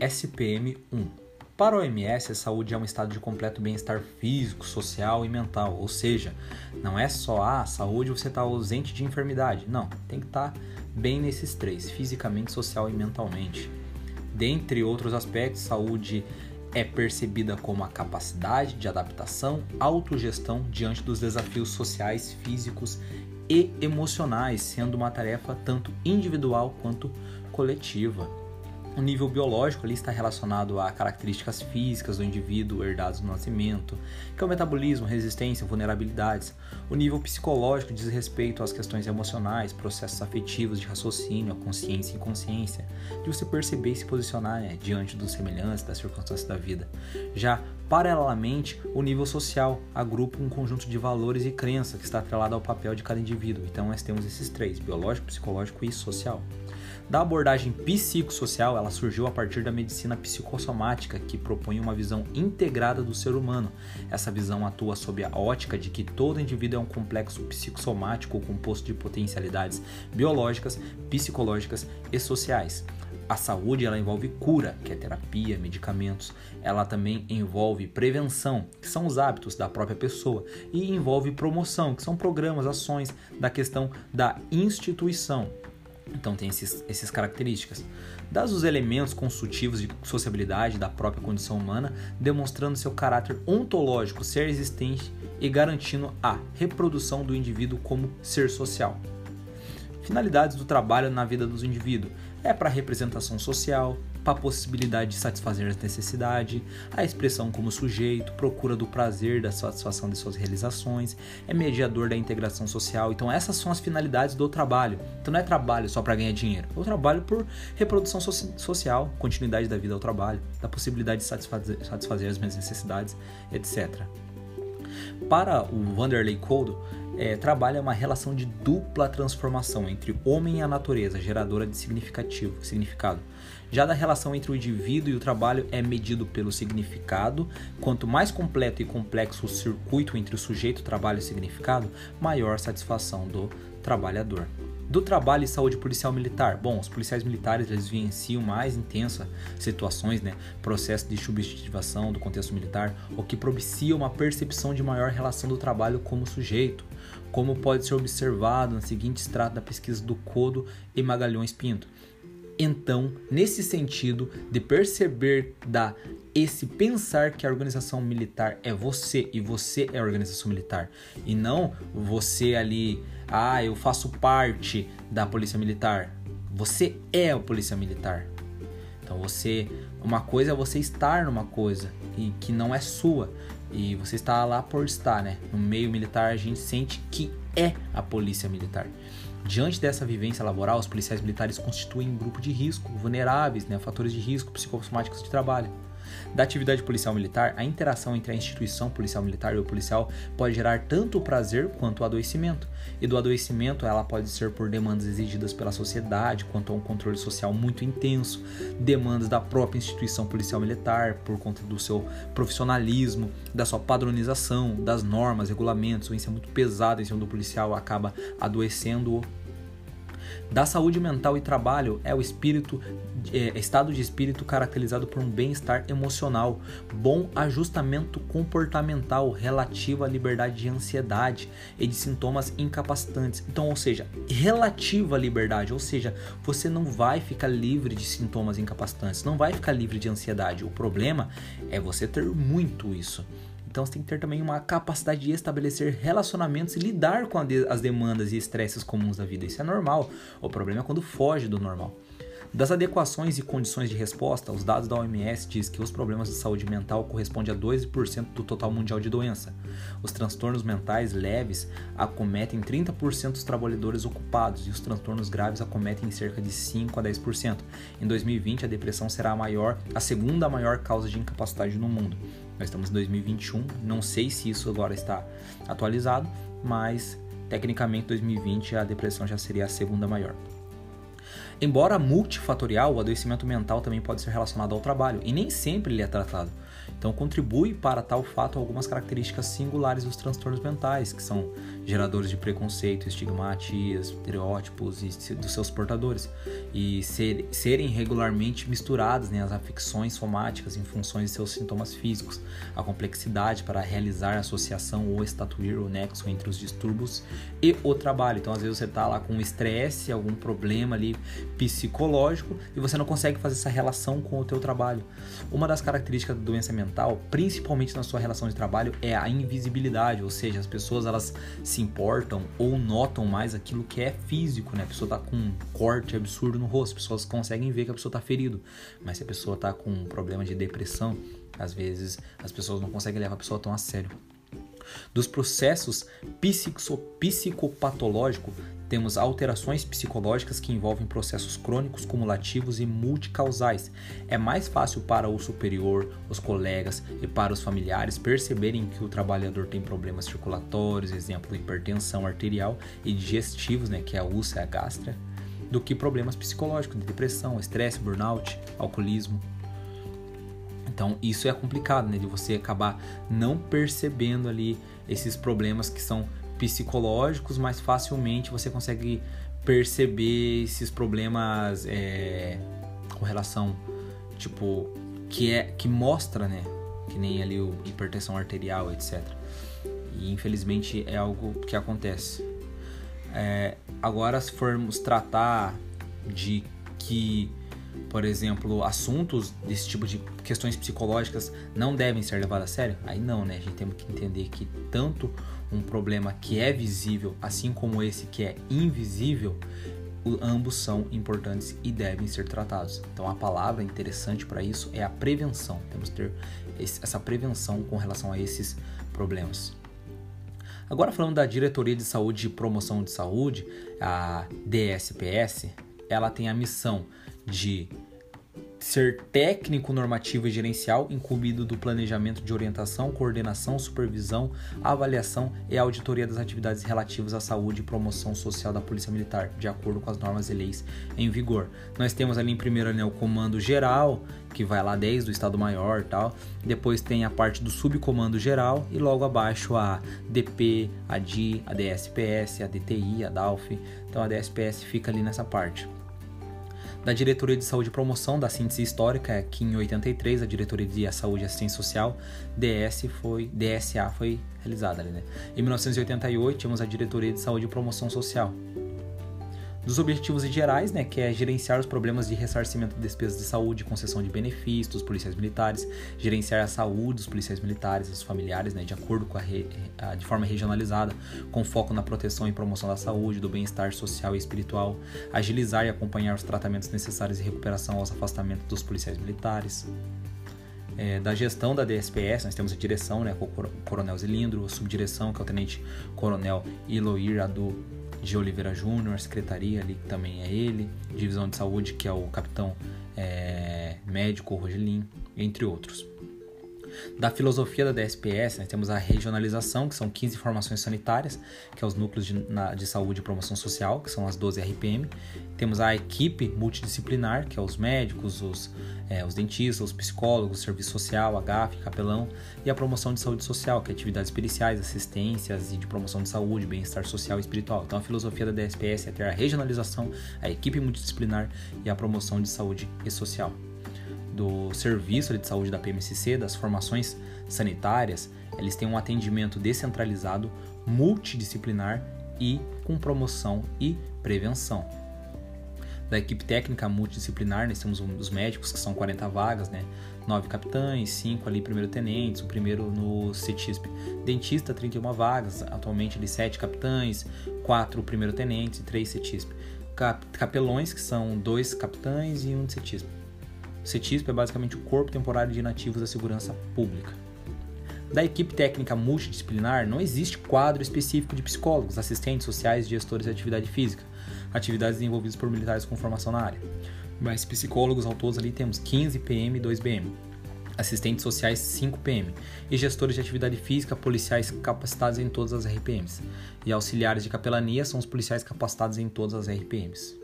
SPM1. Para a OMS, a saúde é um estado de completo bem-estar físico, social e mental, ou seja, não é só a ah, saúde você está ausente de enfermidade, não, tem que estar tá bem nesses três, fisicamente, social e mentalmente. Dentre outros aspectos, saúde é percebida como a capacidade de adaptação, autogestão diante dos desafios sociais, físicos e emocionais, sendo uma tarefa tanto individual quanto coletiva. O nível biológico ali está relacionado a características físicas do indivíduo herdados no nascimento, que é o metabolismo, resistência, vulnerabilidades. O nível psicológico diz respeito às questões emocionais, processos afetivos de raciocínio, a consciência e inconsciência, de você perceber e se posicionar né, diante dos semelhantes, das circunstâncias da vida. Já Paralelamente, o nível social agrupa um conjunto de valores e crenças que está atrelado ao papel de cada indivíduo. Então, nós temos esses três: biológico, psicológico e social. Da abordagem psicossocial, ela surgiu a partir da medicina psicossomática, que propõe uma visão integrada do ser humano. Essa visão atua sob a ótica de que todo indivíduo é um complexo psicossomático composto de potencialidades biológicas, psicológicas e sociais. A saúde ela envolve cura, que é terapia, medicamentos. Ela também envolve prevenção, que são os hábitos da própria pessoa, e envolve promoção, que são programas, ações da questão da instituição. Então tem esses, essas características. Das os elementos consultivos de sociabilidade da própria condição humana, demonstrando seu caráter ontológico, ser existente e garantindo a reprodução do indivíduo como ser social. Finalidades do trabalho na vida dos indivíduos é para representação social, a possibilidade de satisfazer as necessidades, a expressão como sujeito, procura do prazer, da satisfação de suas realizações, é mediador da integração social. Então essas são as finalidades do trabalho. Então não é trabalho só para ganhar dinheiro, é o trabalho por reprodução so social, continuidade da vida ao trabalho, da possibilidade de satisfazer, satisfazer as minhas necessidades, etc. Para o Vanderlei Coldo, é, trabalha uma relação de dupla transformação entre homem e a natureza, geradora de significativo, significado. Já da relação entre o indivíduo e o trabalho é medido pelo significado. Quanto mais completo e complexo o circuito entre o sujeito, trabalho e significado, maior satisfação do trabalhador. Do trabalho e saúde policial militar. Bom, os policiais militares eles vivenciam mais intensas situações, né? Processo de subjetivação do contexto militar, o que propicia uma percepção de maior relação do trabalho como sujeito, como pode ser observado no seguinte extrato da pesquisa do Codo e Magalhães Pinto. Então, nesse sentido de perceber da esse pensar que a organização militar é você e você é a organização militar e não você ali, ah, eu faço parte da polícia militar. Você é a polícia militar. Então você, uma coisa é você estar numa coisa e que não é sua e você está lá por estar, né? No meio militar a gente sente que é a polícia militar. Diante dessa vivência laboral, os policiais militares constituem um grupo de risco, vulneráveis, né, fatores de risco psicossomáticos de trabalho. Da atividade policial militar, a interação entre a instituição policial militar e o policial pode gerar tanto o prazer quanto o adoecimento. E do adoecimento, ela pode ser por demandas exigidas pela sociedade, quanto a um controle social muito intenso, demandas da própria instituição policial militar, por conta do seu profissionalismo, da sua padronização, das normas, regulamentos, isso é muito pesado em cima do policial, acaba adoecendo-o da saúde mental e trabalho é o espírito, é, estado de espírito caracterizado por um bem-estar emocional, bom ajustamento comportamental relativo à liberdade de ansiedade e de sintomas incapacitantes. Então, ou seja, relativa à liberdade, ou seja, você não vai ficar livre de sintomas incapacitantes, não vai ficar livre de ansiedade. O problema é você ter muito isso. Então você tem que ter também uma capacidade de estabelecer relacionamentos e lidar com as demandas e estresses comuns da vida. Isso é normal. O problema é quando foge do normal. Das adequações e condições de resposta, os dados da OMS diz que os problemas de saúde mental correspondem a 12% do total mundial de doença. Os transtornos mentais leves acometem 30% dos trabalhadores ocupados e os transtornos graves acometem cerca de 5 a 10%. Em 2020, a depressão será a maior, a segunda maior causa de incapacidade no mundo. Nós estamos em 2021, não sei se isso agora está atualizado, mas tecnicamente 2020 a depressão já seria a segunda maior. Embora multifatorial, o adoecimento mental também pode ser relacionado ao trabalho e nem sempre ele é tratado. Então contribui para tal fato algumas características singulares dos transtornos mentais, que são geradores de preconceito, estigmatias, estereótipos dos seus portadores, e ser, serem regularmente misturadas né, as afecções somáticas em funções de seus sintomas físicos, a complexidade para realizar associação ou estatuir o nexo entre os distúrbios e o trabalho. Então, às vezes você está lá com estresse, algum problema ali psicológico e você não consegue fazer essa relação com o teu trabalho. Uma das características da doença mental, principalmente na sua relação de trabalho, é a invisibilidade, ou seja, as pessoas elas se importam ou notam mais aquilo que é físico, né? A pessoa tá com um corte absurdo no rosto, as pessoas conseguem ver que a pessoa tá ferido, mas se a pessoa tá com um problema de depressão, às vezes as pessoas não conseguem levar a pessoa tão a sério. Dos processos psicopatológicos, temos alterações psicológicas que envolvem processos crônicos, cumulativos e multicausais. É mais fácil para o superior, os colegas e para os familiares perceberem que o trabalhador tem problemas circulatórios, exemplo, hipertensão arterial e digestivos, né, que é a úlcera gástrica, do que problemas psicológicos, de depressão, estresse, burnout, alcoolismo. Então isso é complicado, né, de você acabar não percebendo ali esses problemas que são psicológicos, mais facilmente você consegue perceber esses problemas é, com relação, tipo, que é que mostra, né? Que nem ali o hipertensão arterial, etc. E infelizmente é algo que acontece. É, agora, se formos tratar de que, por exemplo, assuntos desse tipo de questões psicológicas não devem ser levados a sério, aí não, né? A gente tem que entender que tanto um problema que é visível, assim como esse que é invisível, ambos são importantes e devem ser tratados. Então a palavra interessante para isso é a prevenção. Temos que ter essa prevenção com relação a esses problemas. Agora falando da Diretoria de Saúde e Promoção de Saúde, a DSPS, ela tem a missão de ser técnico normativo e gerencial incumbido do planejamento de orientação, coordenação, supervisão, avaliação e auditoria das atividades relativas à saúde e promoção social da Polícia Militar, de acordo com as normas e leis em vigor. Nós temos ali em primeiro né, o comando geral, que vai lá desde o Estado Maior tal. Depois tem a parte do subcomando geral e logo abaixo a DP, a DI, a DSPS, a DTI, a DALF. Então a DSPS fica ali nessa parte da Diretoria de Saúde e Promoção da Síntese Histórica, que em 83 a Diretoria de Saúde e Assistência Social, DS foi, DSA, foi realizada. Ali, né? Em 1988 tínhamos a Diretoria de Saúde e Promoção Social, dos objetivos gerais, né, que é gerenciar os problemas de ressarcimento de despesas de saúde, concessão de benefícios dos policiais militares, gerenciar a saúde dos policiais militares, dos familiares, né, de acordo com a, re, a, de forma regionalizada, com foco na proteção e promoção da saúde, do bem-estar social e espiritual, agilizar e acompanhar os tratamentos necessários e recuperação aos afastamentos dos policiais militares. É, da gestão da DSPS, nós temos a direção, né, com o Coronel Zilindro, a subdireção, que é o Tenente Coronel Iloir Adu de Oliveira Júnior, secretaria ali que também é ele, divisão de saúde que é o capitão é, médico Rogelin, entre outros. Da filosofia da DSPS, nós temos a regionalização, que são 15 formações sanitárias, que é os núcleos de, na, de saúde e promoção social, que são as 12 RPM. Temos a equipe multidisciplinar, que é os médicos, os, é, os dentistas, os psicólogos, serviço social, AGAF, capelão, e a promoção de saúde social, que é atividades periciais, assistências e de promoção de saúde, bem-estar social e espiritual. Então a filosofia da DSPS é ter a regionalização, a equipe multidisciplinar e a promoção de saúde e social do serviço de saúde da PMCC, das formações sanitárias, eles têm um atendimento descentralizado, multidisciplinar e com promoção e prevenção. Da equipe técnica multidisciplinar, nós temos os médicos, que são 40 vagas, né? 9 capitães, 5 ali primeiro-tenentes, o primeiro no CETISP. Dentista, 31 vagas, atualmente ali 7 capitães, 4 primeiro-tenentes e 3 CETISP. Capelões, que são 2 capitães e 1 um CETISP. CETISP é basicamente o Corpo Temporário de Nativos da Segurança Pública. Da equipe técnica multidisciplinar, não existe quadro específico de psicólogos, assistentes sociais, gestores de atividade física, atividades desenvolvidas por militares com formação na área. Mas psicólogos ao ali temos 15 PM e 2 BM, assistentes sociais 5 PM e gestores de atividade física, policiais capacitados em todas as RPMs. E auxiliares de capelania são os policiais capacitados em todas as RPMs.